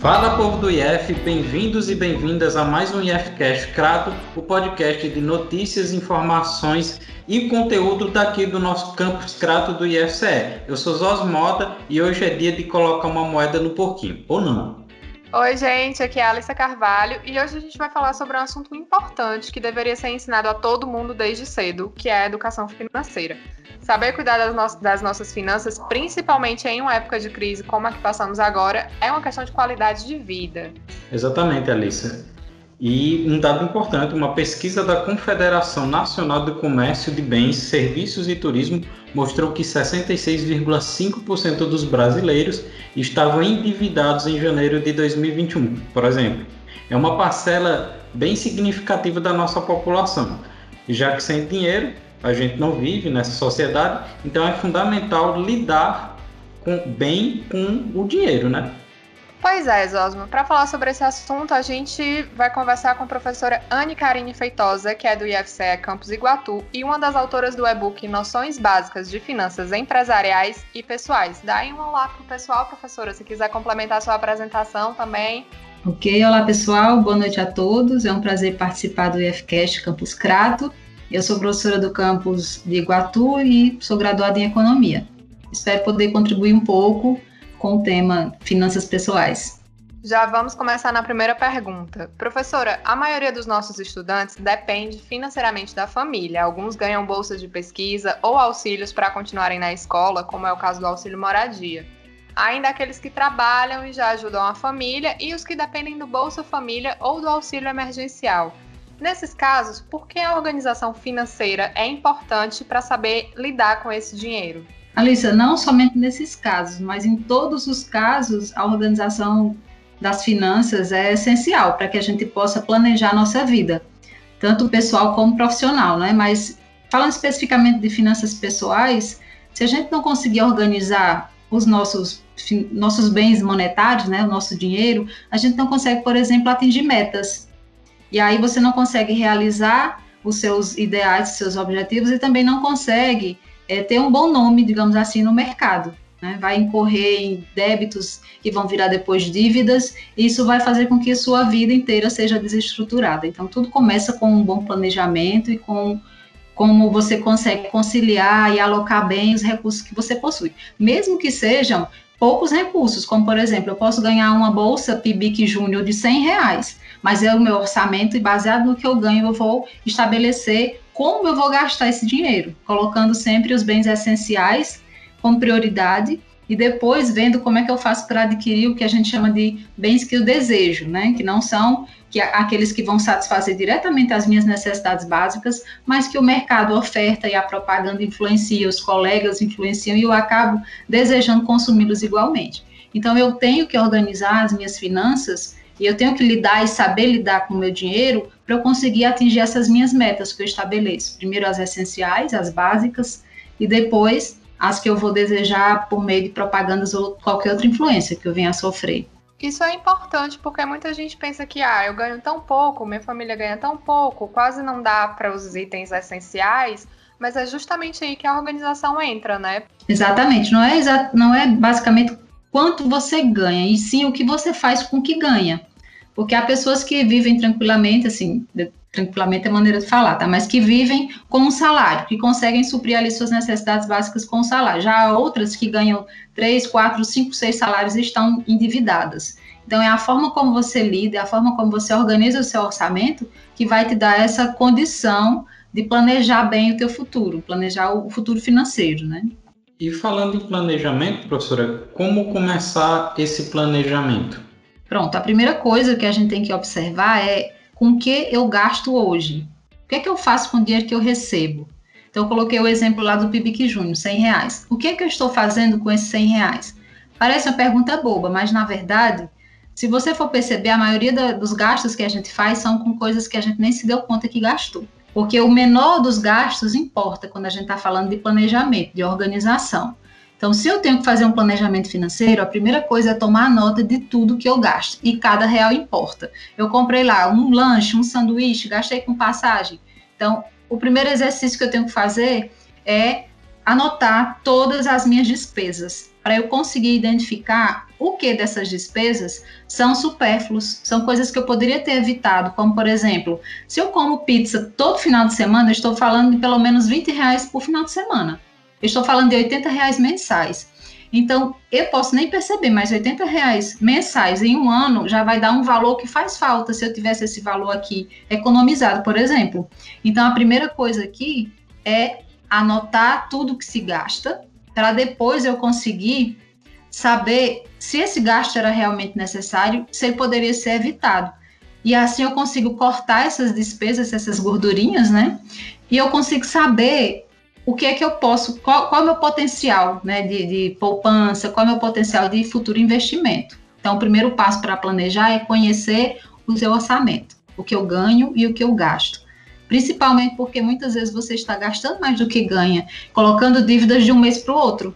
Fala povo do IF, bem-vindos e bem-vindas a mais um IFcast Crato, o podcast de notícias, informações e conteúdo daqui do nosso campus Crato do IFCE. Eu sou Zos Mota e hoje é dia de colocar uma moeda no porquinho, ou não? Oi, gente, aqui é a Alissa Carvalho e hoje a gente vai falar sobre um assunto importante que deveria ser ensinado a todo mundo desde cedo, que é a educação financeira. Saber cuidar das, no das, nossas finanças, principalmente em uma época de crise como a que passamos agora, é uma questão de qualidade de vida. Exatamente, Alissa. E um dado importante, uma pesquisa da Confederação Nacional do Comércio de Bens, Serviços e Turismo mostrou que 66,5% dos brasileiros estavam endividados em janeiro de 2021, por exemplo. É uma parcela bem significativa da nossa população, já que sem dinheiro a gente não vive nessa sociedade, então é fundamental lidar com, bem com o dinheiro, né? Pois é, Zosmo. Para falar sobre esse assunto, a gente vai conversar com a professora Anne Karine Feitosa, que é do IFCE Campus Iguatu e uma das autoras do e-book Noções Básicas de Finanças Empresariais e Pessoais. Dá aí um olá pro pessoal, professora, se quiser complementar a sua apresentação também. Ok, olá pessoal, boa noite a todos. É um prazer participar do IFCast Campus Crato. Eu sou professora do campus de Iguatu e sou graduada em Economia. Espero poder contribuir um pouco com o tema finanças pessoais. Já vamos começar na primeira pergunta. Professora, a maioria dos nossos estudantes depende financeiramente da família. Alguns ganham bolsas de pesquisa ou auxílios para continuarem na escola, como é o caso do auxílio moradia. Ainda aqueles que trabalham e já ajudam a família e os que dependem do Bolsa Família ou do auxílio emergencial. Nesses casos, por que a organização financeira é importante para saber lidar com esse dinheiro? Alissa, não somente nesses casos, mas em todos os casos, a organização das finanças é essencial para que a gente possa planejar a nossa vida, tanto pessoal como profissional, né? Mas falando especificamente de finanças pessoais, se a gente não conseguir organizar os nossos nossos bens monetários, né, o nosso dinheiro, a gente não consegue, por exemplo, atingir metas. E aí você não consegue realizar os seus ideais, os seus objetivos e também não consegue é, ter um bom nome, digamos assim, no mercado. Né? Vai incorrer em débitos que vão virar depois dívidas, e isso vai fazer com que a sua vida inteira seja desestruturada. Então, tudo começa com um bom planejamento e com como você consegue conciliar e alocar bem os recursos que você possui, mesmo que sejam poucos recursos, como por exemplo, eu posso ganhar uma bolsa PIBIC Júnior de 100 reais, mas é o meu orçamento e baseado no que eu ganho, eu vou estabelecer como eu vou gastar esse dinheiro, colocando sempre os bens essenciais como prioridade e depois vendo como é que eu faço para adquirir o que a gente chama de bens que eu desejo, né? Que não são que aqueles que vão satisfazer diretamente as minhas necessidades básicas, mas que o mercado oferta e a propaganda influencia, os colegas influenciam e eu acabo desejando consumi-los igualmente. Então eu tenho que organizar as minhas finanças e eu tenho que lidar e saber lidar com o meu dinheiro para eu conseguir atingir essas minhas metas que eu estabeleço. Primeiro as essenciais, as básicas, e depois as que eu vou desejar por meio de propagandas ou qualquer outra influência que eu venha a sofrer. Isso é importante porque muita gente pensa que ah, eu ganho tão pouco, minha família ganha tão pouco, quase não dá para os itens essenciais, mas é justamente aí que a organização entra, né? Exatamente, não é, exa não é basicamente quanto você ganha, e sim o que você faz com o que ganha. Porque há pessoas que vivem tranquilamente, assim, tranquilamente é maneira de falar, tá? Mas que vivem com um salário, que conseguem suprir ali suas necessidades básicas com o salário. Já há outras que ganham três, quatro, cinco, seis salários e estão endividadas. Então é a forma como você lida, é a forma como você organiza o seu orçamento que vai te dar essa condição de planejar bem o teu futuro, planejar o futuro financeiro, né? E falando em planejamento, professora, como começar esse planejamento? Pronto, a primeira coisa que a gente tem que observar é com que eu gasto hoje. O que é que eu faço com o dinheiro que eu recebo? Então, eu coloquei o exemplo lá do PIBIC Júnior, 100 reais. O que é que eu estou fazendo com esses 100 reais? Parece uma pergunta boba, mas na verdade, se você for perceber, a maioria da, dos gastos que a gente faz são com coisas que a gente nem se deu conta que gastou. Porque o menor dos gastos importa quando a gente está falando de planejamento, de organização. Então, se eu tenho que fazer um planejamento financeiro, a primeira coisa é tomar nota de tudo que eu gasto e cada real importa. Eu comprei lá um lanche, um sanduíche, gastei com passagem. Então, o primeiro exercício que eu tenho que fazer é anotar todas as minhas despesas, para eu conseguir identificar o que dessas despesas são supérfluos, são coisas que eu poderia ter evitado, como por exemplo, se eu como pizza todo final de semana, eu estou falando de pelo menos 20 reais por final de semana. Eu estou falando de 80 reais mensais. Então, eu posso nem perceber, mas 80 reais mensais em um ano já vai dar um valor que faz falta se eu tivesse esse valor aqui economizado, por exemplo. Então, a primeira coisa aqui é anotar tudo que se gasta, para depois eu conseguir saber se esse gasto era realmente necessário, se ele poderia ser evitado. E assim eu consigo cortar essas despesas, essas gordurinhas, né? E eu consigo saber o que é que eu posso, qual, qual é o meu potencial né, de, de poupança, qual é o meu potencial de futuro investimento. Então, o primeiro passo para planejar é conhecer o seu orçamento, o que eu ganho e o que eu gasto. Principalmente porque muitas vezes você está gastando mais do que ganha, colocando dívidas de um mês para o outro.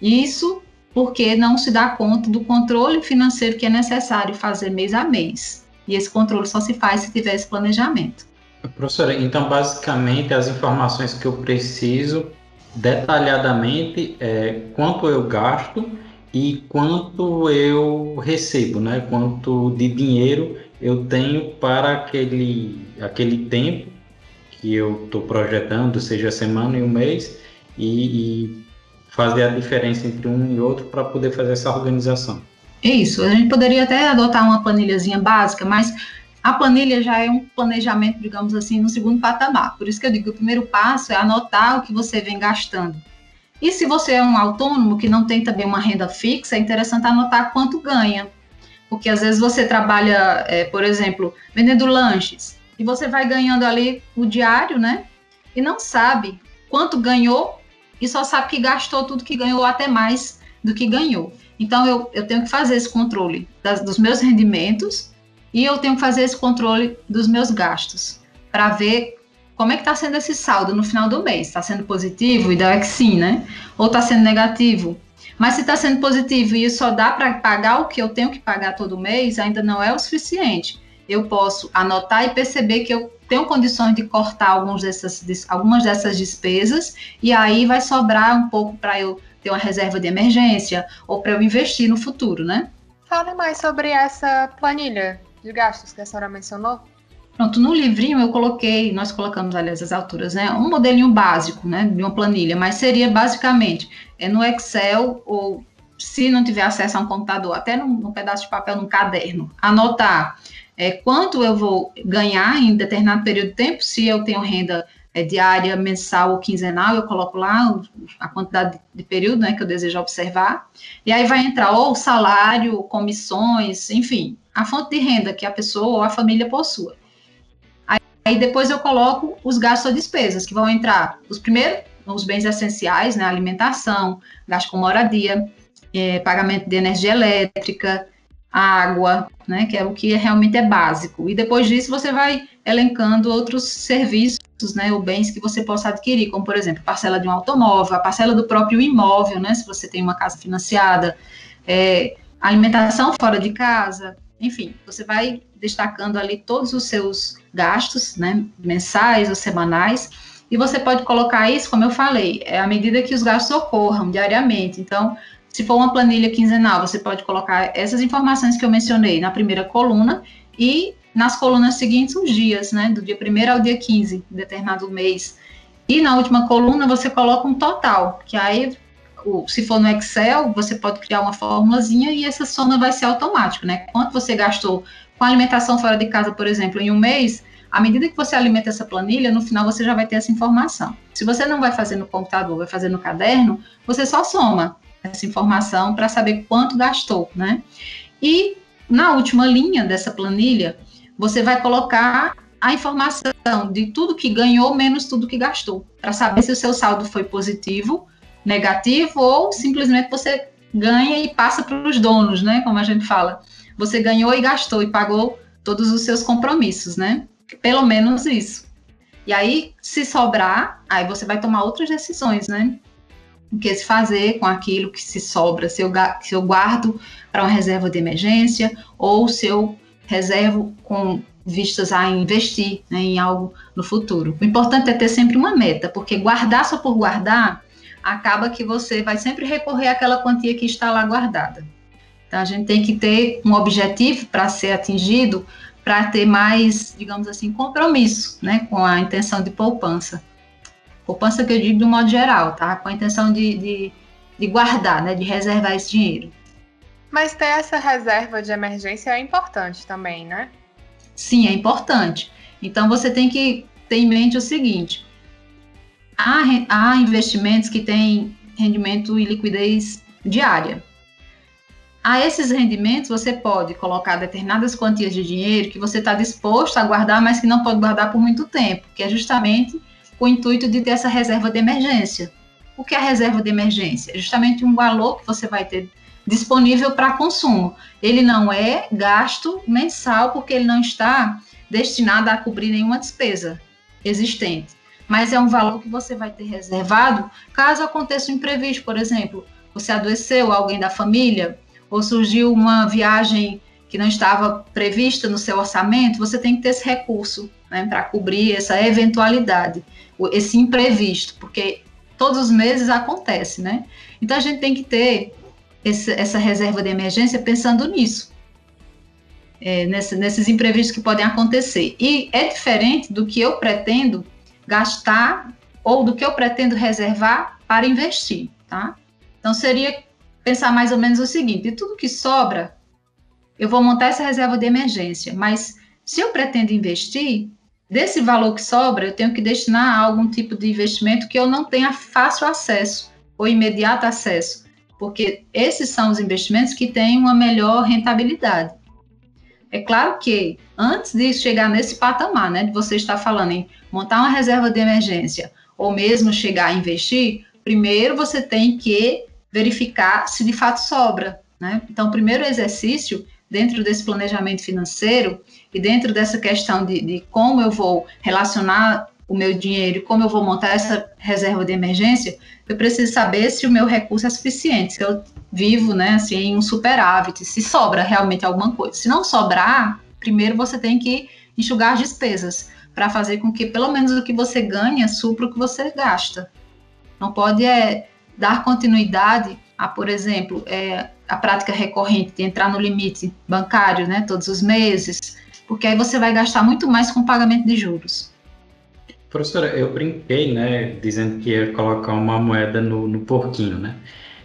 Isso porque não se dá conta do controle financeiro que é necessário fazer mês a mês. E esse controle só se faz se tiver esse planejamento. Professora, então basicamente as informações que eu preciso detalhadamente é quanto eu gasto e quanto eu recebo, né? Quanto de dinheiro eu tenho para aquele, aquele tempo que eu estou projetando, seja semana e um mês, e, e fazer a diferença entre um e outro para poder fazer essa organização. Isso, a gente poderia até adotar uma planilhazinha básica, mas a planilha já é um planejamento, digamos assim, no segundo patamar. Por isso que eu digo que o primeiro passo é anotar o que você vem gastando. E se você é um autônomo que não tem também uma renda fixa, é interessante anotar quanto ganha. Porque às vezes você trabalha, é, por exemplo, vendendo lanches, e você vai ganhando ali o diário, né? E não sabe quanto ganhou e só sabe que gastou tudo que ganhou, até mais do que ganhou. Então eu, eu tenho que fazer esse controle das, dos meus rendimentos e eu tenho que fazer esse controle dos meus gastos para ver como é que está sendo esse saldo no final do mês. Está sendo positivo? Ideal é que sim, né? Ou está sendo negativo? Mas se está sendo positivo e só dá para pagar o que eu tenho que pagar todo mês, ainda não é o suficiente. Eu posso anotar e perceber que eu tenho condições de cortar algumas dessas, algumas dessas despesas e aí vai sobrar um pouco para eu ter uma reserva de emergência ou para eu investir no futuro, né? Fale mais sobre essa planilha de gastos que a senhora mencionou? Pronto, no livrinho eu coloquei, nós colocamos, aliás, as alturas, né? Um modelinho básico, né? De uma planilha, mas seria basicamente é no Excel ou se não tiver acesso a um computador, até num, num pedaço de papel, num caderno, anotar é, quanto eu vou ganhar em determinado período de tempo, se eu tenho renda é, diária, mensal ou quinzenal, eu coloco lá a quantidade de período né, que eu desejo observar, e aí vai entrar ou salário, comissões, enfim, a fonte de renda que a pessoa ou a família possua. Aí, aí depois eu coloco os gastos ou despesas, que vão entrar os primeiros, os bens essenciais, né, alimentação, gasto com moradia, é, pagamento de energia elétrica, água, né, que é o que realmente é básico. E depois disso você vai elencando outros serviços, né, ou bens que você possa adquirir, como por exemplo, parcela de um automóvel, a parcela do próprio imóvel, né, se você tem uma casa financiada, é, alimentação fora de casa, enfim, você vai destacando ali todos os seus gastos, né, mensais ou semanais, e você pode colocar isso, como eu falei, é à medida que os gastos ocorram diariamente. Então, se for uma planilha quinzenal, você pode colocar essas informações que eu mencionei na primeira coluna e nas colunas seguintes os dias, né? Do dia 1 ao dia 15, de determinado mês. E na última coluna você coloca um total, que aí, se for no Excel, você pode criar uma formulazinha e essa soma vai ser automática, né? Quanto você gastou com alimentação fora de casa, por exemplo, em um mês, à medida que você alimenta essa planilha, no final você já vai ter essa informação. Se você não vai fazer no computador, vai fazer no caderno, você só soma essa informação para saber quanto gastou, né? E na última linha dessa planilha, você vai colocar a informação de tudo que ganhou menos tudo que gastou, para saber se o seu saldo foi positivo, negativo ou simplesmente você ganha e passa para os donos, né? Como a gente fala. Você ganhou e gastou e pagou todos os seus compromissos, né? Pelo menos isso. E aí, se sobrar, aí você vai tomar outras decisões, né? o que se fazer com aquilo que se sobra, se eu, se eu guardo para uma reserva de emergência ou se eu reservo com vistas a investir né, em algo no futuro. O importante é ter sempre uma meta, porque guardar só por guardar, acaba que você vai sempre recorrer àquela quantia que está lá guardada. Então, a gente tem que ter um objetivo para ser atingido, para ter mais, digamos assim, compromisso né, com a intenção de poupança. Poupança que eu digo um modo geral, tá? Com a intenção de, de, de guardar, né, de reservar esse dinheiro. Mas ter essa reserva de emergência é importante também, né? Sim, é importante. Então você tem que ter em mente o seguinte: há, há investimentos que têm rendimento e liquidez diária. A esses rendimentos você pode colocar determinadas quantias de dinheiro que você está disposto a guardar, mas que não pode guardar por muito tempo, que é justamente o intuito de ter essa reserva de emergência. O que é a reserva de emergência? É justamente um valor que você vai ter disponível para consumo. Ele não é gasto mensal, porque ele não está destinado a cobrir nenhuma despesa existente. Mas é um valor que você vai ter reservado caso aconteça um imprevisto, por exemplo, você adoeceu alguém da família, ou surgiu uma viagem que não estava prevista no seu orçamento, você tem que ter esse recurso né, para cobrir essa eventualidade, esse imprevisto, porque todos os meses acontece, né? Então a gente tem que ter esse, essa reserva de emergência pensando nisso, é, nesse, nesses imprevistos que podem acontecer. E é diferente do que eu pretendo gastar ou do que eu pretendo reservar para investir, tá? Então seria pensar mais ou menos o seguinte: de tudo que sobra, eu vou montar essa reserva de emergência, mas se eu pretendo investir, desse valor que sobra, eu tenho que destinar a algum tipo de investimento que eu não tenha fácil acesso ou imediato acesso porque esses são os investimentos que têm uma melhor rentabilidade. É claro que antes de chegar nesse patamar, né, de você estar falando em montar uma reserva de emergência ou mesmo chegar a investir, primeiro você tem que verificar se de fato sobra, né? Então, o primeiro exercício dentro desse planejamento financeiro e dentro dessa questão de, de como eu vou relacionar o meu dinheiro e como eu vou montar essa reserva de emergência, eu preciso saber se o meu recurso é suficiente, se eu vivo, né, assim, em um superávit, se sobra realmente alguma coisa. Se não sobrar, primeiro você tem que enxugar as despesas para fazer com que pelo menos o que você ganha supra o que você gasta. Não pode é dar continuidade a, por exemplo, é, a prática recorrente de entrar no limite bancário, né, todos os meses, porque aí você vai gastar muito mais com pagamento de juros. Professora, eu brinquei, né, dizendo que ia colocar uma moeda no, no porquinho, né?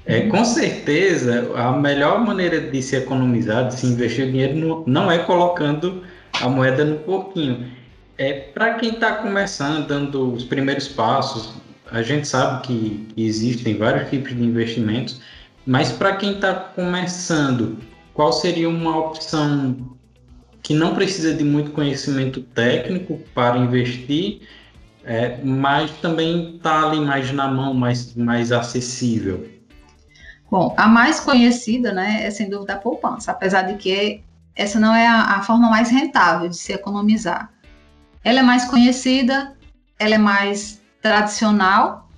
É, com certeza, a melhor maneira de se economizar, de se investir o dinheiro, no, não é colocando a moeda no porquinho. É para quem está começando, dando os primeiros passos, a gente sabe que existem vários tipos de investimentos, mas para quem está começando, qual seria uma opção que não precisa de muito conhecimento técnico para investir, é, mas também está ali mais na mão, mais, mais acessível. Bom, a mais conhecida, né, é sem dúvida a poupança, apesar de que essa não é a, a forma mais rentável de se economizar. Ela é mais conhecida, ela é mais tradicional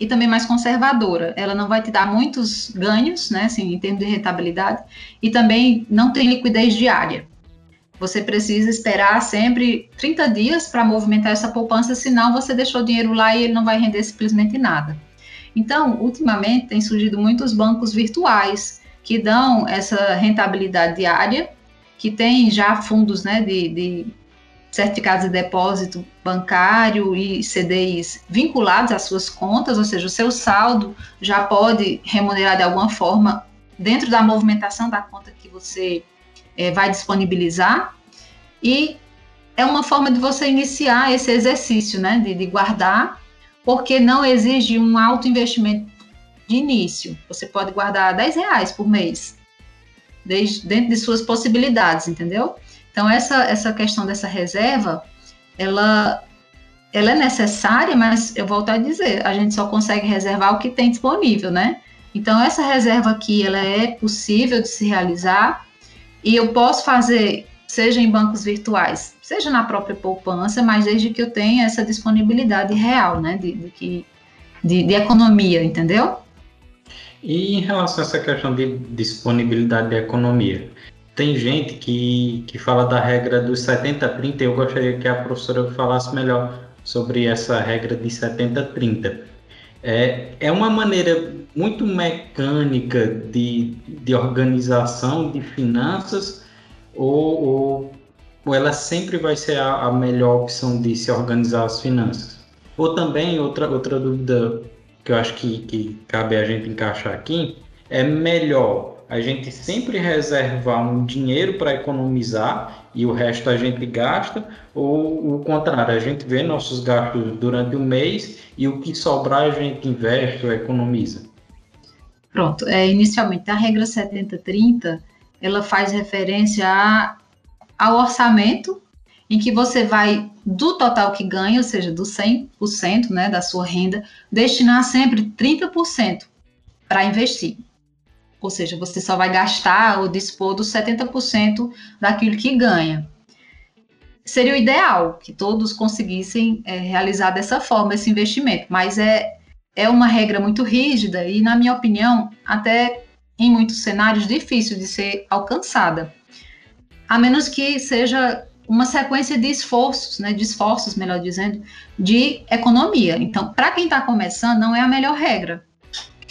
e também mais conservadora. Ela não vai te dar muitos ganhos, né, assim, em termos de rentabilidade, e também não tem liquidez diária. Você precisa esperar sempre 30 dias para movimentar essa poupança, senão você deixou o dinheiro lá e ele não vai render simplesmente nada. Então, ultimamente, tem surgido muitos bancos virtuais que dão essa rentabilidade diária, que tem já fundos né, de, de certificados de depósito bancário e CDIs vinculados às suas contas, ou seja, o seu saldo já pode remunerar de alguma forma dentro da movimentação da conta que você é, vai disponibilizar. E é uma forma de você iniciar esse exercício, né, de, de guardar, porque não exige um alto investimento de início. Você pode guardar 10 reais por mês, desde, dentro de suas possibilidades, entendeu? Então, essa, essa questão dessa reserva, ela, ela é necessária, mas eu volto a dizer, a gente só consegue reservar o que tem disponível, né? Então, essa reserva aqui, ela é possível de se realizar, e eu posso fazer, seja em bancos virtuais, seja na própria poupança, mas desde que eu tenha essa disponibilidade real, né, de, de, de, de economia, entendeu? E em relação a essa questão de disponibilidade de economia, tem gente que, que fala da regra dos 70-30, eu gostaria que a professora falasse melhor sobre essa regra de 70-30. É, é uma maneira muito mecânica de, de organização de finanças ou, ou, ou ela sempre vai ser a, a, melhor opção de se organizar as finanças? Ou também, outra, outra dúvida que eu acho que, que cabe a gente encaixar aqui, é melhor a gente sempre reservar um dinheiro para economizar e o resto a gente gasta, ou o contrário, a gente vê nossos gastos durante o mês e o que sobrar a gente investe ou economiza? Pronto, é, inicialmente a regra 70-30 ela faz referência a, ao orçamento em que você vai do total que ganha, ou seja, do 100% né, da sua renda, destinar sempre 30% para investir. Ou seja, você só vai gastar ou dispor dos 70% daquilo que ganha. Seria o ideal que todos conseguissem é, realizar dessa forma esse investimento, mas é, é uma regra muito rígida e, na minha opinião, até em muitos cenários difícil de ser alcançada. A menos que seja uma sequência de esforços, né, de esforços, melhor dizendo, de economia. Então, para quem está começando, não é a melhor regra,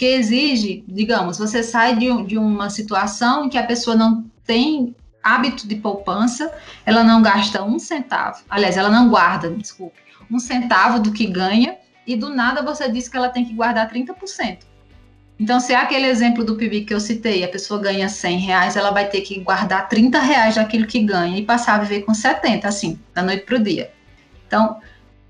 porque exige, digamos, você sai de, de uma situação em que a pessoa não tem hábito de poupança, ela não gasta um centavo, aliás, ela não guarda, desculpe, um centavo do que ganha, e do nada você diz que ela tem que guardar 30%. Então, se é aquele exemplo do PIB que eu citei, a pessoa ganha 100 reais, ela vai ter que guardar 30 reais daquilo que ganha e passar a viver com 70, assim, da noite para o dia. Então,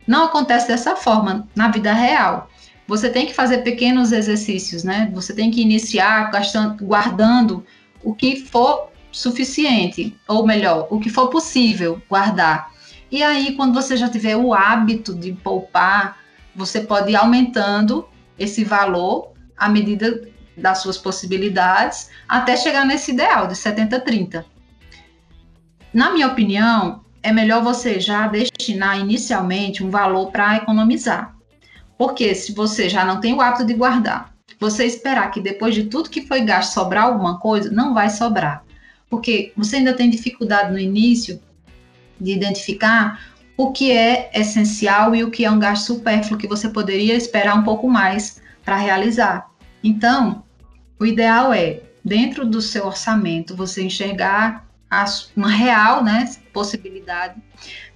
não acontece dessa forma na vida real. Você tem que fazer pequenos exercícios, né? Você tem que iniciar gastando, guardando o que for suficiente, ou melhor, o que for possível guardar. E aí, quando você já tiver o hábito de poupar, você pode ir aumentando esse valor à medida das suas possibilidades, até chegar nesse ideal de 70-30. Na minha opinião, é melhor você já destinar inicialmente um valor para economizar. Porque se você já não tem o hábito de guardar, você esperar que depois de tudo que foi gasto sobrar alguma coisa, não vai sobrar. Porque você ainda tem dificuldade no início de identificar o que é essencial e o que é um gasto supérfluo que você poderia esperar um pouco mais para realizar. Então, o ideal é, dentro do seu orçamento, você enxergar uma real né, possibilidade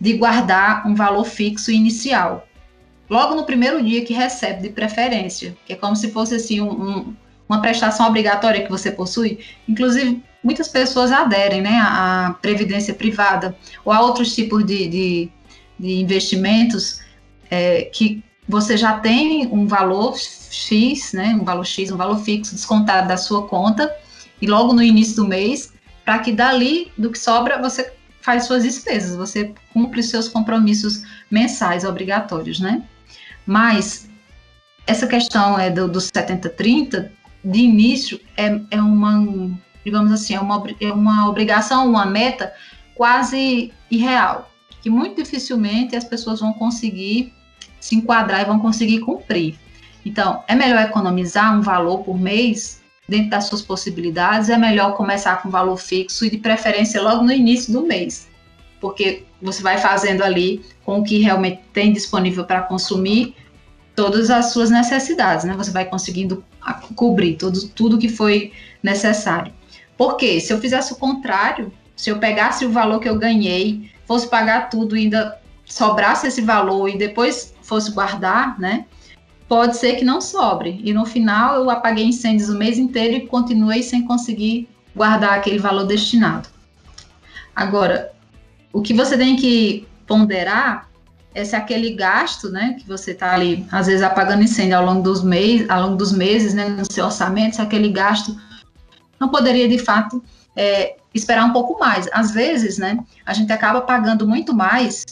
de guardar um valor fixo inicial. Logo no primeiro dia que recebe, de preferência, que é como se fosse assim um, um, uma prestação obrigatória que você possui. Inclusive, muitas pessoas aderem né, à previdência privada ou a outros tipos de, de, de investimentos é, que você já tem um valor X, né, um valor X, um valor fixo descontado da sua conta, e logo no início do mês, para que dali do que sobra você faz suas despesas, você cumpre seus compromissos mensais obrigatórios, né? Mas essa questão é do, do 70-30, de início, é, é uma, digamos assim, é uma, é uma obrigação, uma meta quase irreal, que muito dificilmente as pessoas vão conseguir se enquadrar e vão conseguir cumprir. Então, é melhor economizar um valor por mês dentro das suas possibilidades, é melhor começar com valor fixo e de preferência logo no início do mês, porque você vai fazendo ali com o que realmente tem disponível para consumir todas as suas necessidades, né? Você vai conseguindo cobrir tudo, tudo que foi necessário. Porque se eu fizesse o contrário, se eu pegasse o valor que eu ganhei, fosse pagar tudo e ainda sobrasse esse valor e depois fosse guardar, né? pode ser que não sobre. E no final eu apaguei incêndios o mês inteiro e continuei sem conseguir guardar aquele valor destinado. Agora, o que você tem que ponderar é se aquele gasto, né, que você está ali, às vezes apagando incêndio ao longo dos meses, ao longo dos meses, né, no seu orçamento, se aquele gasto não poderia de fato é, esperar um pouco mais. Às vezes, né, a gente acaba pagando muito mais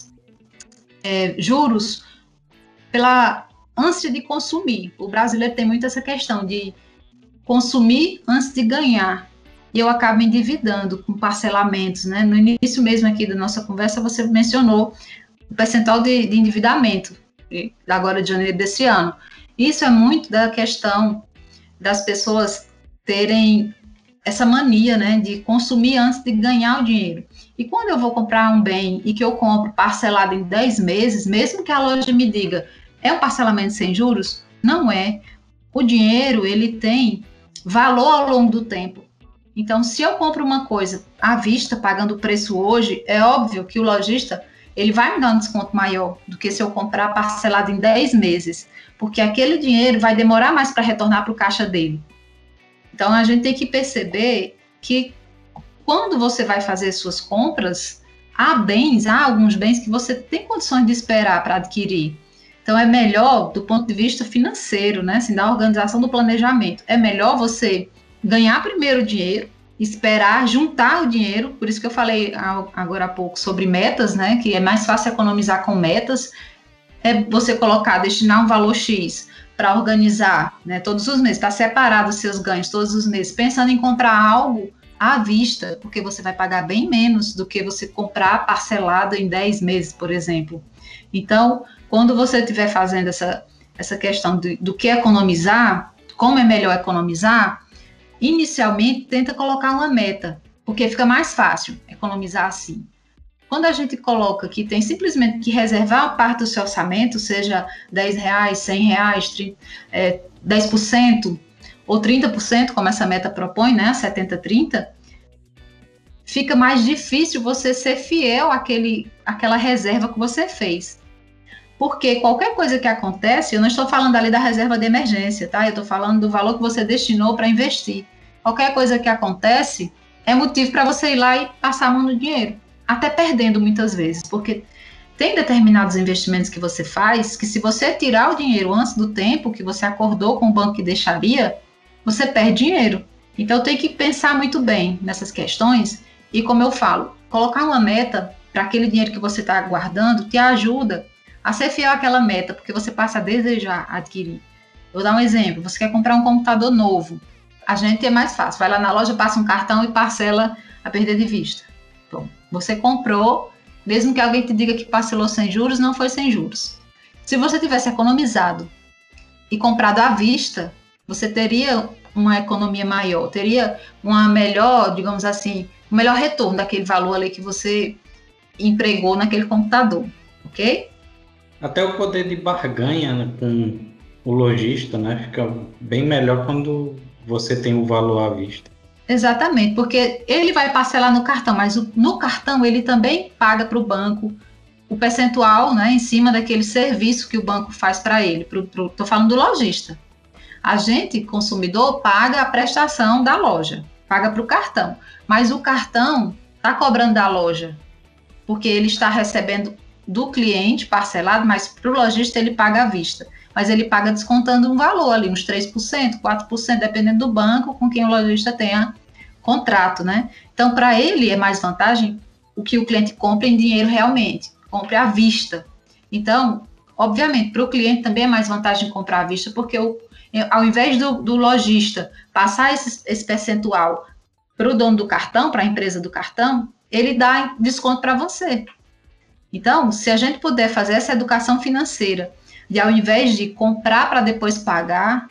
é, juros pela ânsia de consumir. O brasileiro tem muito essa questão de consumir antes de ganhar. E eu acabo endividando com parcelamentos, né? No início mesmo aqui da nossa conversa, você mencionou o percentual de, de endividamento agora de janeiro desse ano. Isso é muito da questão das pessoas terem essa mania, né, de consumir antes de ganhar o dinheiro. E quando eu vou comprar um bem e que eu compro parcelado em 10 meses, mesmo que a loja me diga, é um parcelamento sem juros, Não é. O dinheiro, ele tem valor ao longo do tempo. Então, se eu compro uma coisa à vista, pagando o preço hoje, é óbvio que o lojista ele vai me dar um desconto maior do que se eu comprar parcelado em 10 meses, porque aquele dinheiro vai demorar mais para retornar para o caixa dele. Então, a gente tem que perceber que quando você vai fazer suas compras, há bens, há alguns bens que você tem condições de esperar para adquirir. Então é melhor do ponto de vista financeiro, né, assim, da organização do planejamento. É melhor você ganhar primeiro o dinheiro, esperar juntar o dinheiro, por isso que eu falei agora há pouco sobre metas, né, que é mais fácil economizar com metas, é você colocar, destinar um valor X para organizar, né, todos os meses, está separado os seus ganhos todos os meses, pensando em comprar algo à vista, porque você vai pagar bem menos do que você comprar parcelado em 10 meses, por exemplo. Então, quando você estiver fazendo essa, essa questão de, do que economizar, como é melhor economizar, inicialmente tenta colocar uma meta, porque fica mais fácil economizar assim. Quando a gente coloca que tem simplesmente que reservar parte do seu orçamento, seja 10 reais, 100 reais, 30, é, 10% ou 30%, como essa meta propõe, né, 70-30, fica mais difícil você ser fiel àquele, àquela reserva que você fez. Porque qualquer coisa que acontece, eu não estou falando ali da reserva de emergência, tá? Eu estou falando do valor que você destinou para investir. Qualquer coisa que acontece é motivo para você ir lá e passar a mão no dinheiro, até perdendo muitas vezes, porque tem determinados investimentos que você faz que se você tirar o dinheiro antes do tempo que você acordou com o banco que deixaria, você perde dinheiro. Então tem que pensar muito bem nessas questões e como eu falo, colocar uma meta para aquele dinheiro que você está guardando te ajuda a ser fiel àquela meta, porque você passa a desejar adquirir. vou dar um exemplo: você quer comprar um computador novo. A gente é mais fácil, vai lá na loja, passa um cartão e parcela a perder de vista. Bom, você comprou, mesmo que alguém te diga que parcelou sem juros, não foi sem juros. Se você tivesse economizado e comprado à vista, você teria uma economia maior, teria uma melhor, digamos assim, um melhor retorno daquele valor ali que você empregou naquele computador, ok? Até o poder de barganha né, com o lojista, né? Fica bem melhor quando você tem o valor à vista. Exatamente, porque ele vai parcelar no cartão, mas no cartão ele também paga para o banco o percentual né, em cima daquele serviço que o banco faz para ele. Estou falando do lojista. A gente, consumidor, paga a prestação da loja, paga para o cartão. Mas o cartão está cobrando da loja, porque ele está recebendo do cliente parcelado, mas para o lojista ele paga à vista. Mas ele paga descontando um valor ali, uns 3%, 4%, dependendo do banco com quem o lojista tenha contrato, né? Então, para ele é mais vantagem o que o cliente compra em dinheiro realmente, compre à vista. Então, obviamente, para o cliente também é mais vantagem comprar à vista, porque o, ao invés do, do lojista passar esse, esse percentual para o dono do cartão, para a empresa do cartão, ele dá desconto para você. Então, se a gente puder fazer essa educação financeira, de ao invés de comprar para depois pagar,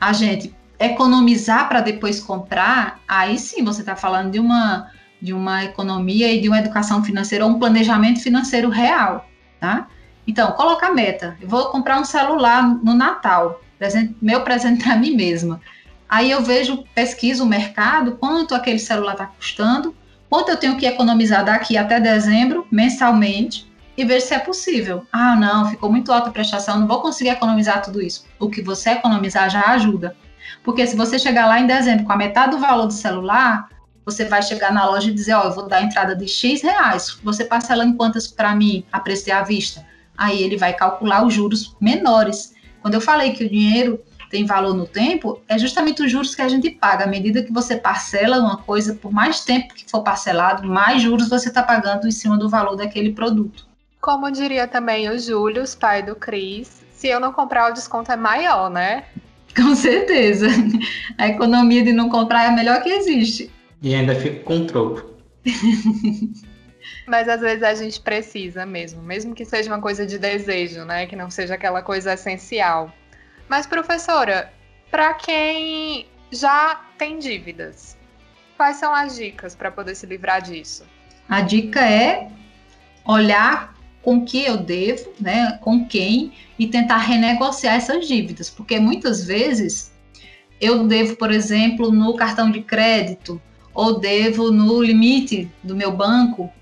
a gente economizar para depois comprar, aí sim você está falando de uma, de uma economia e de uma educação financeira, ou um planejamento financeiro real, tá? Então, coloca a meta. Eu vou comprar um celular no Natal, presente, meu presente para mim mesma. Aí eu vejo, pesquiso o mercado, quanto aquele celular está custando, quanto eu tenho que economizar daqui até dezembro, mensalmente, e ver se é possível. Ah, não, ficou muito alta a prestação, não vou conseguir economizar tudo isso. O que você economizar já ajuda. Porque se você chegar lá em dezembro com a metade do valor do celular, você vai chegar na loja e dizer, ó, oh, eu vou dar entrada de X reais. Você parcela em quantas para mim, a preço à vista? Aí ele vai calcular os juros menores. Quando eu falei que o dinheiro tem valor no tempo, é justamente os juros que a gente paga. À medida que você parcela uma coisa, por mais tempo que for parcelado, mais juros você está pagando em cima do valor daquele produto. Como diria também o Júlio, pai do Cris, se eu não comprar, o desconto é maior, né? Com certeza. A economia de não comprar é a melhor que existe. E ainda fica com troco. Mas às vezes a gente precisa mesmo, mesmo que seja uma coisa de desejo, né? Que não seja aquela coisa essencial. Mas, professora, para quem já tem dívidas, quais são as dicas para poder se livrar disso? A dica é olhar com que eu devo, né, com quem, e tentar renegociar essas dívidas, porque muitas vezes eu devo, por exemplo, no cartão de crédito, ou devo no limite do meu banco,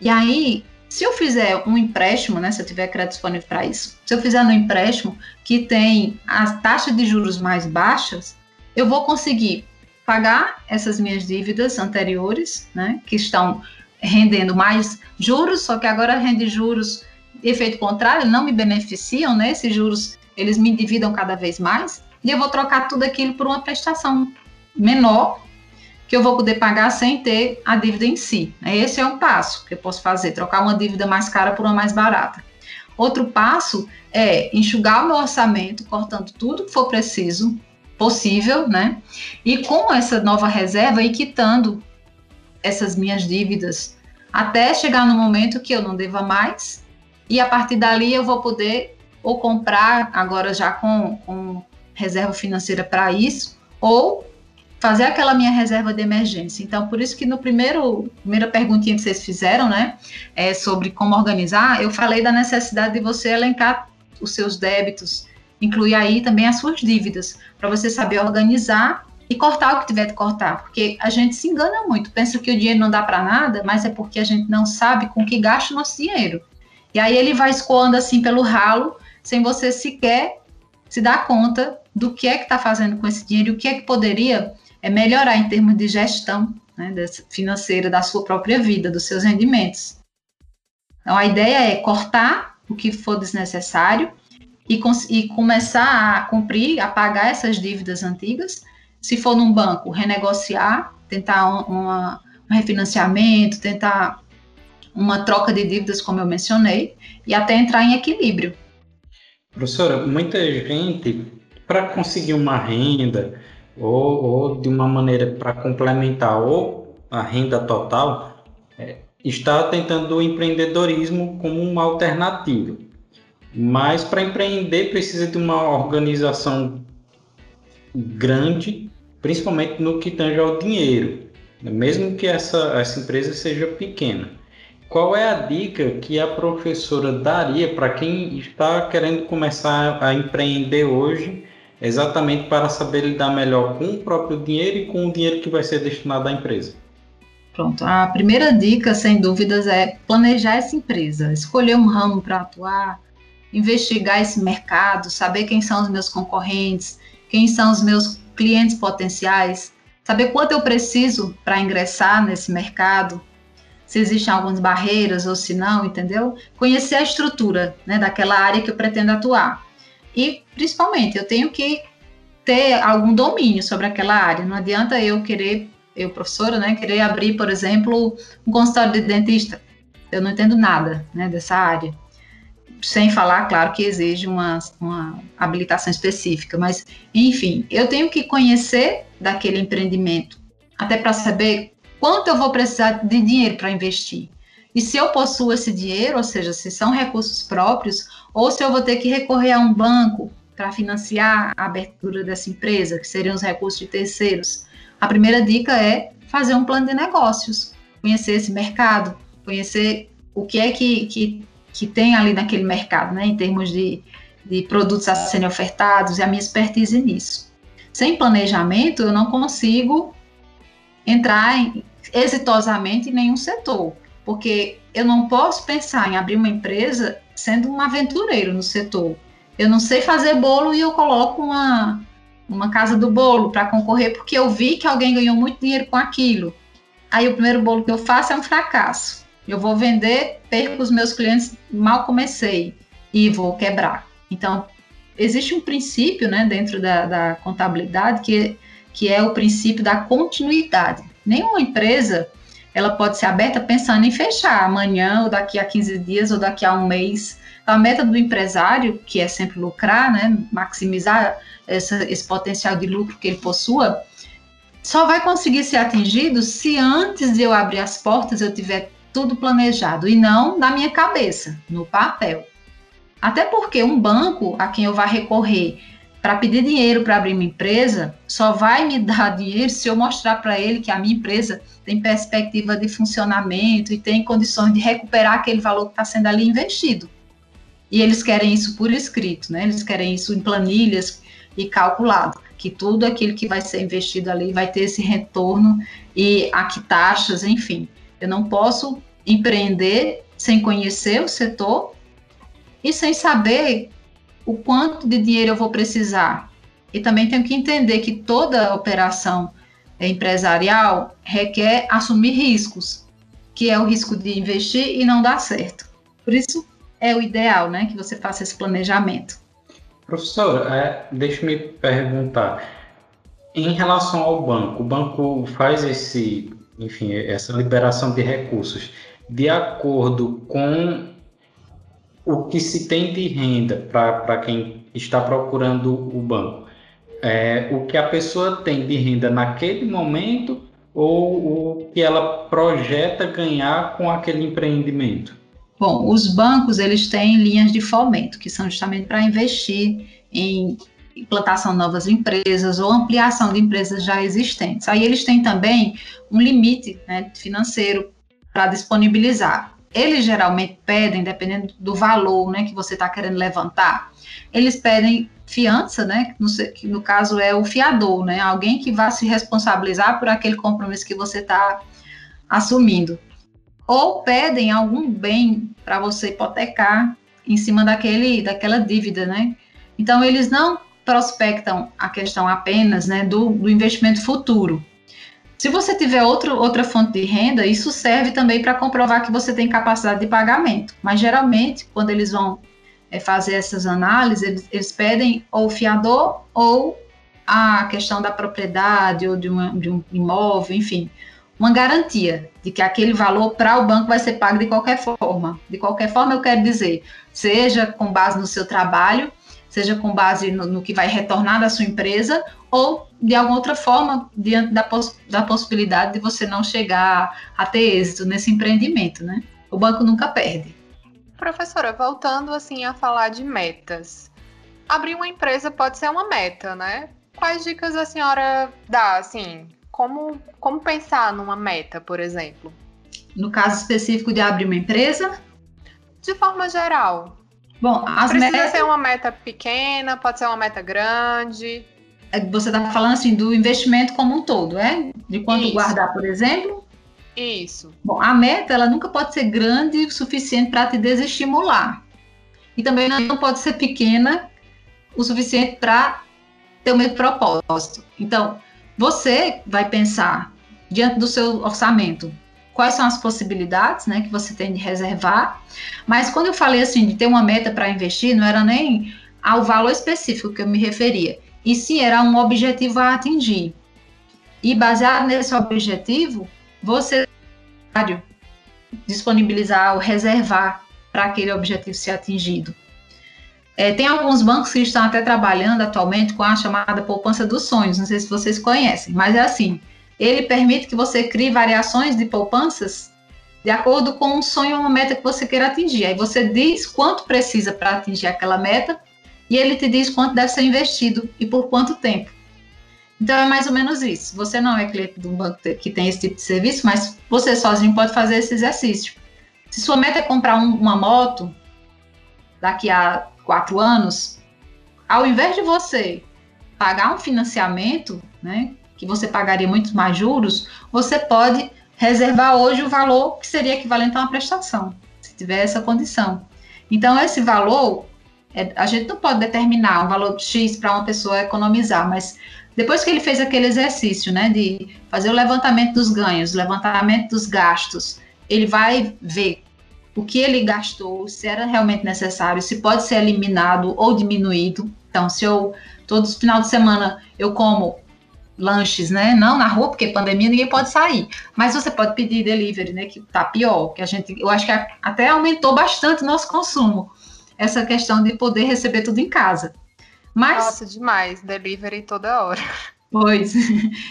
e aí, se eu fizer um empréstimo, né, se eu tiver crédito disponível para isso, se eu fizer no empréstimo que tem as taxas de juros mais baixas, eu vou conseguir pagar essas minhas dívidas anteriores, né, que estão rendendo mais juros, só que agora rende juros efeito contrário, não me beneficiam, né? Esses juros, eles me endividam cada vez mais, e eu vou trocar tudo aquilo por uma prestação menor que eu vou poder pagar sem ter a dívida em si. Esse é um passo que eu posso fazer, trocar uma dívida mais cara por uma mais barata. Outro passo é enxugar o meu orçamento, cortando tudo que for preciso, possível, né? E com essa nova reserva, ir quitando essas minhas dívidas até chegar no momento que eu não deva mais e a partir dali eu vou poder ou comprar agora já com, com reserva financeira para isso ou fazer aquela minha reserva de emergência. Então, por isso que no primeiro primeira perguntinha que vocês fizeram, né, é sobre como organizar, eu falei da necessidade de você elencar os seus débitos, incluir aí também as suas dívidas, para você saber organizar e cortar o que tiver de cortar, porque a gente se engana muito, pensa que o dinheiro não dá para nada, mas é porque a gente não sabe com que gasta o nosso dinheiro. E aí ele vai escoando assim pelo ralo, sem você sequer se dar conta do que é que está fazendo com esse dinheiro o que é que poderia é, melhorar em termos de gestão né, financeira da sua própria vida, dos seus rendimentos. Então a ideia é cortar o que for desnecessário e, e começar a cumprir, a pagar essas dívidas antigas se for num banco, renegociar, tentar uma, um refinanciamento, tentar uma troca de dívidas, como eu mencionei, e até entrar em equilíbrio. Professora, muita gente, para conseguir uma renda, ou, ou de uma maneira para complementar ou a renda total, é, está tentando o empreendedorismo como uma alternativa. Mas para empreender precisa de uma organização grande principalmente no que tange ao dinheiro, mesmo que essa, essa empresa seja pequena. Qual é a dica que a professora daria para quem está querendo começar a empreender hoje, exatamente para saber lidar melhor com o próprio dinheiro e com o dinheiro que vai ser destinado à empresa? Pronto, a primeira dica, sem dúvidas, é planejar essa empresa, escolher um ramo para atuar, investigar esse mercado, saber quem são os meus concorrentes, quem são os meus clientes potenciais, saber quanto eu preciso para ingressar nesse mercado, se existem algumas barreiras ou se não, entendeu? Conhecer a estrutura né, daquela área que eu pretendo atuar. E, principalmente, eu tenho que ter algum domínio sobre aquela área. Não adianta eu querer, eu professora, né, querer abrir, por exemplo, um consultório de dentista. Eu não entendo nada né, dessa área sem falar, claro, que exige uma, uma habilitação específica, mas, enfim, eu tenho que conhecer daquele empreendimento, até para saber quanto eu vou precisar de dinheiro para investir. E se eu possuo esse dinheiro, ou seja, se são recursos próprios, ou se eu vou ter que recorrer a um banco para financiar a abertura dessa empresa, que seriam os recursos de terceiros. A primeira dica é fazer um plano de negócios, conhecer esse mercado, conhecer o que é que, que que tem ali naquele mercado, né, em termos de, de produtos a serem ofertados e a minha expertise nisso. Sem planejamento, eu não consigo entrar em, exitosamente em nenhum setor, porque eu não posso pensar em abrir uma empresa sendo um aventureiro no setor. Eu não sei fazer bolo e eu coloco uma, uma casa do bolo para concorrer porque eu vi que alguém ganhou muito dinheiro com aquilo. Aí o primeiro bolo que eu faço é um fracasso. Eu vou vender, perco os meus clientes, mal comecei e vou quebrar. Então, existe um princípio né, dentro da, da contabilidade que, que é o princípio da continuidade. Nenhuma empresa ela pode ser aberta pensando em fechar amanhã, ou daqui a 15 dias, ou daqui a um mês. Então, a meta do empresário, que é sempre lucrar, né, maximizar essa, esse potencial de lucro que ele possua, só vai conseguir ser atingido se antes de eu abrir as portas eu tiver tudo planejado e não na minha cabeça, no papel. Até porque um banco a quem eu vá recorrer para pedir dinheiro para abrir uma empresa, só vai me dar dinheiro se eu mostrar para ele que a minha empresa tem perspectiva de funcionamento e tem condições de recuperar aquele valor que está sendo ali investido. E eles querem isso por escrito, né? Eles querem isso em planilhas e calculado, que tudo aquilo que vai ser investido ali vai ter esse retorno e aqui taxas, enfim. Eu não posso empreender sem conhecer o setor e sem saber o quanto de dinheiro eu vou precisar. E também tenho que entender que toda operação empresarial requer assumir riscos, que é o risco de investir e não dar certo. Por isso é o ideal, né, que você faça esse planejamento. Professora, é, deixe-me perguntar. Em relação ao banco, o banco faz esse, enfim, essa liberação de recursos de acordo com o que se tem de renda para quem está procurando o banco? É, o que a pessoa tem de renda naquele momento ou o que ela projeta ganhar com aquele empreendimento? Bom, os bancos eles têm linhas de fomento que são justamente para investir em implantação de novas empresas ou ampliação de empresas já existentes. Aí eles têm também um limite né, financeiro para disponibilizar eles geralmente pedem, dependendo do valor né, que você está querendo levantar, eles pedem fiança, né, no, que no caso é o fiador, né, alguém que vai se responsabilizar por aquele compromisso que você está assumindo. Ou pedem algum bem para você hipotecar em cima daquele, daquela dívida, né? Então, eles não prospectam a questão apenas né, do, do investimento futuro, se você tiver outro, outra fonte de renda, isso serve também para comprovar que você tem capacidade de pagamento. Mas geralmente, quando eles vão é, fazer essas análises, eles, eles, pedem ou o fiador ou a questão da propriedade ou de, uma, de um imóvel, enfim, uma garantia de que aquele valor para o banco vai ser pago de qualquer forma. De qualquer forma, eu quero dizer, seja com base no seu trabalho, seja com base no, no que vai retornar da sua empresa, ou de alguma outra forma, diante da, poss da possibilidade de você não chegar a ter êxito nesse empreendimento, né? O banco nunca perde. Professora, voltando assim a falar de metas. Abrir uma empresa pode ser uma meta, né? Quais dicas a senhora dá, assim? Como, como pensar numa meta, por exemplo? No caso específico de abrir uma empresa? De forma geral. Bom, as Precisa metas... ser uma meta pequena, pode ser uma meta grande. É, você está falando assim do investimento como um todo, é? De quanto Isso. guardar, por exemplo? Isso. Bom, a meta ela nunca pode ser grande o suficiente para te desestimular. E também não pode ser pequena o suficiente para ter o mesmo propósito. Então, você vai pensar diante do seu orçamento quais são as possibilidades, né, que você tem de reservar. Mas quando eu falei assim de ter uma meta para investir, não era nem ao valor específico que eu me referia e sim era um objetivo a atingir. E baseado nesse objetivo, você disponibilizar ou reservar para aquele objetivo ser atingido. É, tem alguns bancos que estão até trabalhando atualmente com a chamada poupança dos sonhos, não sei se vocês conhecem, mas é assim: ele permite que você crie variações de poupanças de acordo com um sonho ou uma meta que você queira atingir. Aí você diz quanto precisa para atingir aquela meta e ele te diz quanto deve ser investido e por quanto tempo. Então é mais ou menos isso. Você não é cliente de um banco que tem esse tipo de serviço, mas você sozinho pode fazer esse exercício. Se sua meta é comprar um, uma moto daqui a quatro anos, ao invés de você pagar um financiamento, né, que você pagaria muito mais juros, você pode reservar hoje o valor que seria equivalente a uma prestação, se tiver essa condição. Então, esse valor é, a gente não pode determinar um valor X para uma pessoa economizar, mas depois que ele fez aquele exercício, né, de fazer o levantamento dos ganhos, levantamento dos gastos, ele vai ver o que ele gastou, se era realmente necessário, se pode ser eliminado ou diminuído. Então, se eu todo final de semana eu como lanches, né? Não na rua, porque pandemia ninguém pode sair. Mas você pode pedir delivery, né? Que tá pior, que a gente, eu acho que até aumentou bastante o nosso consumo essa questão de poder receber tudo em casa. Mas, Nossa, demais, delivery toda hora. Pois.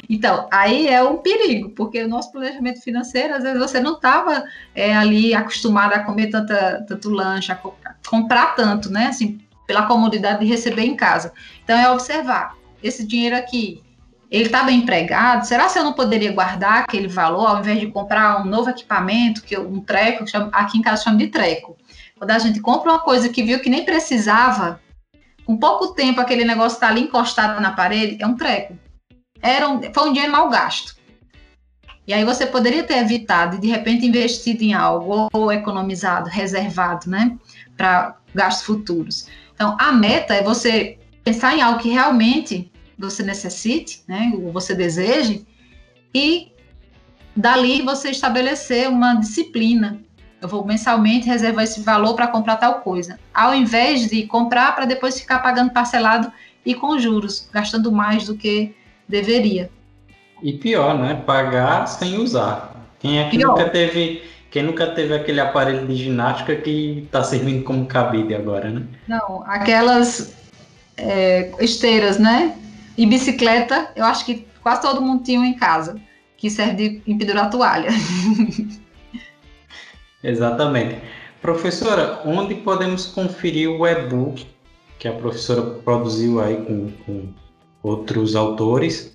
Então, aí é um perigo, porque o nosso planejamento financeiro, às vezes você não estava é, ali acostumado a comer tanta, tanto lanche, a comprar tanto, né? Assim, pela comodidade de receber em casa. Então é observar esse dinheiro aqui, ele está bem empregado? Será que eu não poderia guardar aquele valor ao invés de comprar um novo equipamento, que um treco, aqui em casa chama de treco. Quando a gente compra uma coisa que viu que nem precisava, com pouco tempo aquele negócio está ali encostado na parede, é um treco. Era um, foi um dinheiro mal gasto. E aí você poderia ter evitado e de repente investido em algo ou economizado, reservado, né, para gastos futuros. Então, a meta é você pensar em algo que realmente você necessite, né, ou você deseje, e dali você estabelecer uma disciplina. Eu vou mensalmente reservar esse valor para comprar tal coisa, ao invés de comprar para depois ficar pagando parcelado e com juros, gastando mais do que deveria. E pior, né? Pagar sem usar. Quem é que pior. nunca teve, quem nunca teve aquele aparelho de ginástica que está servindo como cabide agora, né? Não, aquelas é, esteiras, né? E bicicleta, eu acho que quase todo mundo tinha em casa, que serve de pendurar toalha. Exatamente. Professora, onde podemos conferir o e-book que a professora produziu aí com, com outros autores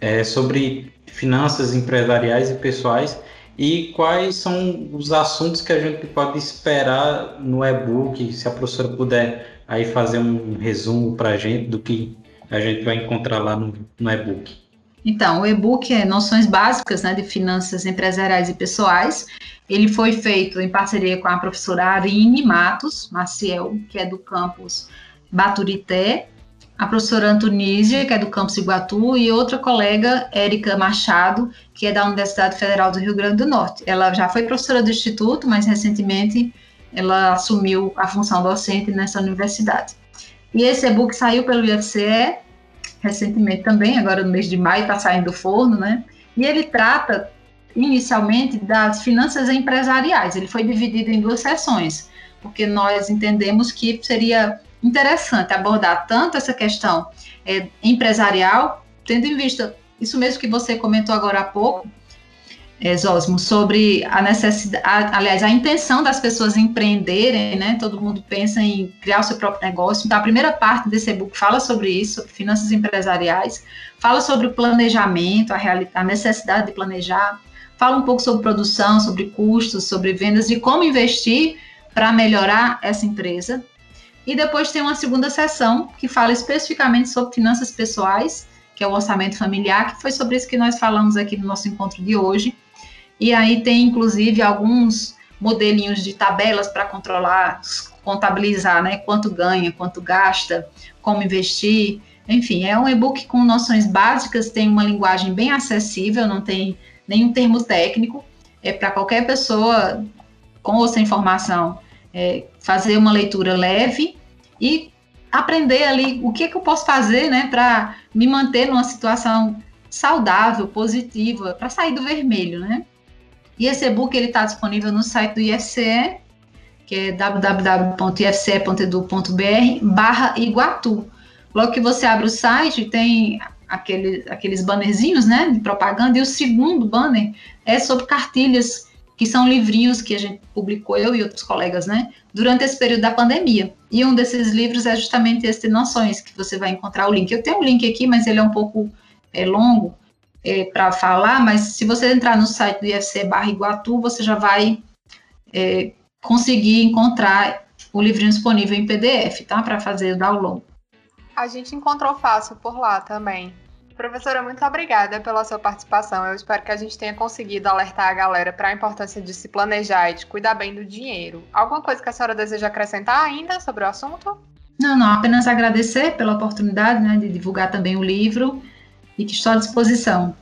é, sobre finanças empresariais e pessoais e quais são os assuntos que a gente pode esperar no e-book, se a professora puder aí fazer um resumo para a gente do que a gente vai encontrar lá no, no e-book. Então, o e-book é Noções Básicas né, de Finanças Empresariais e Pessoais. Ele foi feito em parceria com a professora Arine Matos Maciel, que é do campus Baturité, a professora Antonísia, que é do campus Iguatu, e outra colega, Érica Machado, que é da Universidade Federal do Rio Grande do Norte. Ela já foi professora do Instituto, mas recentemente ela assumiu a função docente nessa universidade. E esse e-book saiu pelo IFCE recentemente também, agora no mês de maio está saindo do forno, né? E ele trata inicialmente das finanças empresariais. Ele foi dividido em duas sessões, porque nós entendemos que seria interessante abordar tanto essa questão é, empresarial, tendo em vista isso mesmo que você comentou agora há pouco, é, Zosmo, sobre a necessidade, aliás, a intenção das pessoas empreenderem, né? Todo mundo pensa em criar o seu próprio negócio. Então, a primeira parte desse e-book fala sobre isso, sobre finanças empresariais, fala sobre o planejamento, a, a necessidade de planejar, fala um pouco sobre produção, sobre custos, sobre vendas e como investir para melhorar essa empresa. E depois tem uma segunda sessão que fala especificamente sobre finanças pessoais, que é o orçamento familiar, que foi sobre isso que nós falamos aqui no nosso encontro de hoje. E aí tem inclusive alguns modelinhos de tabelas para controlar, contabilizar, né, quanto ganha, quanto gasta, como investir. Enfim, é um e-book com noções básicas, tem uma linguagem bem acessível, não tem nenhum termo técnico, é para qualquer pessoa com ou sem formação é, fazer uma leitura leve e aprender ali o que, é que eu posso fazer né, para me manter numa situação saudável, positiva, para sair do vermelho, né? E esse e-book está disponível no site do IFCE, que é www.ifce.edu.br barra Iguatu. Logo que você abre o site, tem aquele, aqueles bannerzinhos, né, de propaganda, e o segundo banner é sobre cartilhas, que são livrinhos que a gente publicou, eu e outros colegas, né, durante esse período da pandemia. E um desses livros é justamente esse Noções, que você vai encontrar o link. Eu tenho um link aqui, mas ele é um pouco é, longo, é, para falar, mas se você entrar no site do IFC barra Iguatu, você já vai é, conseguir encontrar o livrinho disponível em PDF, tá? Para fazer o download. A gente encontrou fácil por lá também. Professora, muito obrigada pela sua participação. Eu espero que a gente tenha conseguido alertar a galera para a importância de se planejar e de cuidar bem do dinheiro. Alguma coisa que a senhora deseja acrescentar ainda sobre o assunto? Não, não, apenas agradecer pela oportunidade né, de divulgar também o livro e que estou à disposição.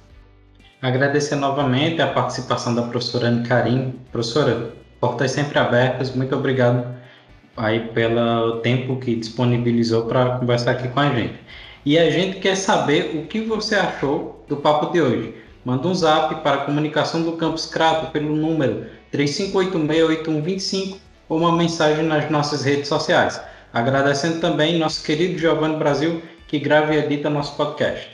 Agradecer novamente a participação da professora Anne Karim. Professora, portas sempre abertas, muito obrigado aí pelo tempo que disponibilizou para conversar aqui com a gente. E a gente quer saber o que você achou do papo de hoje. Manda um zap para a comunicação do Campus Crato pelo número 35868125 ou uma mensagem nas nossas redes sociais. Agradecendo também nosso querido Giovanni Brasil, que grava e edita nosso podcast.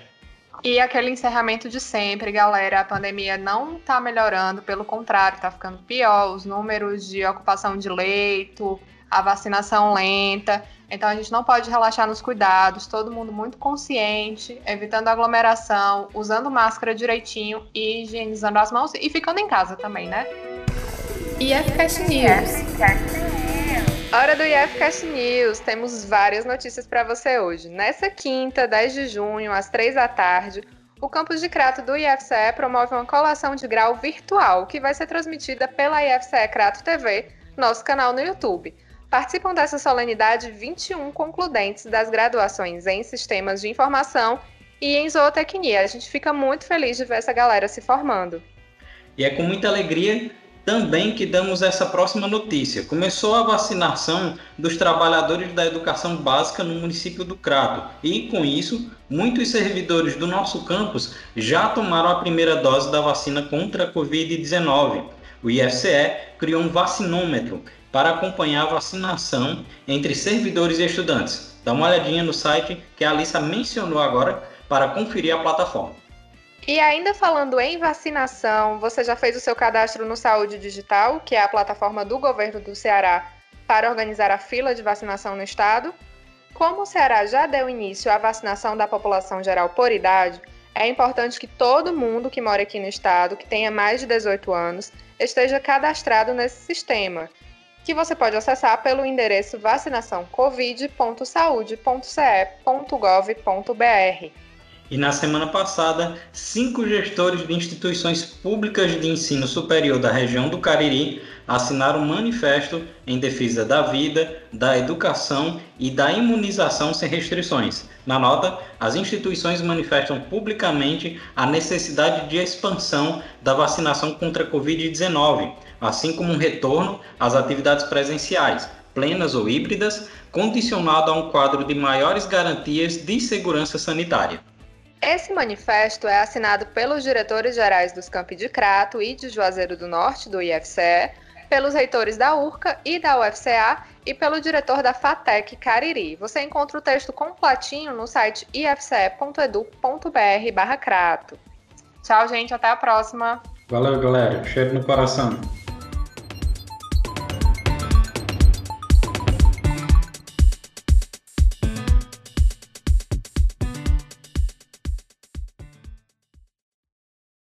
E aquele encerramento de sempre, galera, a pandemia não tá melhorando, pelo contrário, tá ficando pior, os números de ocupação de leito, a vacinação lenta. Então a gente não pode relaxar nos cuidados, todo mundo muito consciente, evitando aglomeração, usando máscara direitinho e higienizando as mãos e ficando em casa também, né? IFCast News. Hora do IFCast News. Temos várias notícias para você hoje. Nessa quinta, 10 de junho, às 3 da tarde, o campus de Crato do IFCE promove uma colação de grau virtual que vai ser transmitida pela IFCE Crato TV, nosso canal no YouTube. Participam dessa solenidade 21 concludentes das graduações em Sistemas de Informação e em Zootecnia. A gente fica muito feliz de ver essa galera se formando. E é com muita alegria também que damos essa próxima notícia. Começou a vacinação dos trabalhadores da educação básica no município do Crato e, com isso, muitos servidores do nosso campus já tomaram a primeira dose da vacina contra a Covid-19. O IFCE criou um vacinômetro para acompanhar a vacinação entre servidores e estudantes. Dá uma olhadinha no site que a Alissa mencionou agora para conferir a plataforma. E ainda falando em vacinação, você já fez o seu cadastro no Saúde Digital, que é a plataforma do governo do Ceará para organizar a fila de vacinação no estado? Como o Ceará já deu início à vacinação da população geral por idade, é importante que todo mundo que mora aqui no estado, que tenha mais de 18 anos, esteja cadastrado nesse sistema que você pode acessar pelo endereço vacinaçãocovid.saude.ce.gov.br. E na semana passada, cinco gestores de instituições públicas de ensino superior da região do Cariri assinaram um manifesto em defesa da vida, da educação e da imunização sem restrições. Na nota, as instituições manifestam publicamente a necessidade de expansão da vacinação contra a Covid-19, assim como um retorno às atividades presenciais, plenas ou híbridas, condicionado a um quadro de maiores garantias de segurança sanitária. Esse manifesto é assinado pelos diretores gerais dos Campi de Crato e de Juazeiro do Norte, do IFCE, pelos reitores da URCA e da UFCA e pelo diretor da FATEC Cariri. Você encontra o texto completinho no site ifce.edu.br/crato. Tchau, gente, até a próxima. Valeu, galera. Cheiro no coração.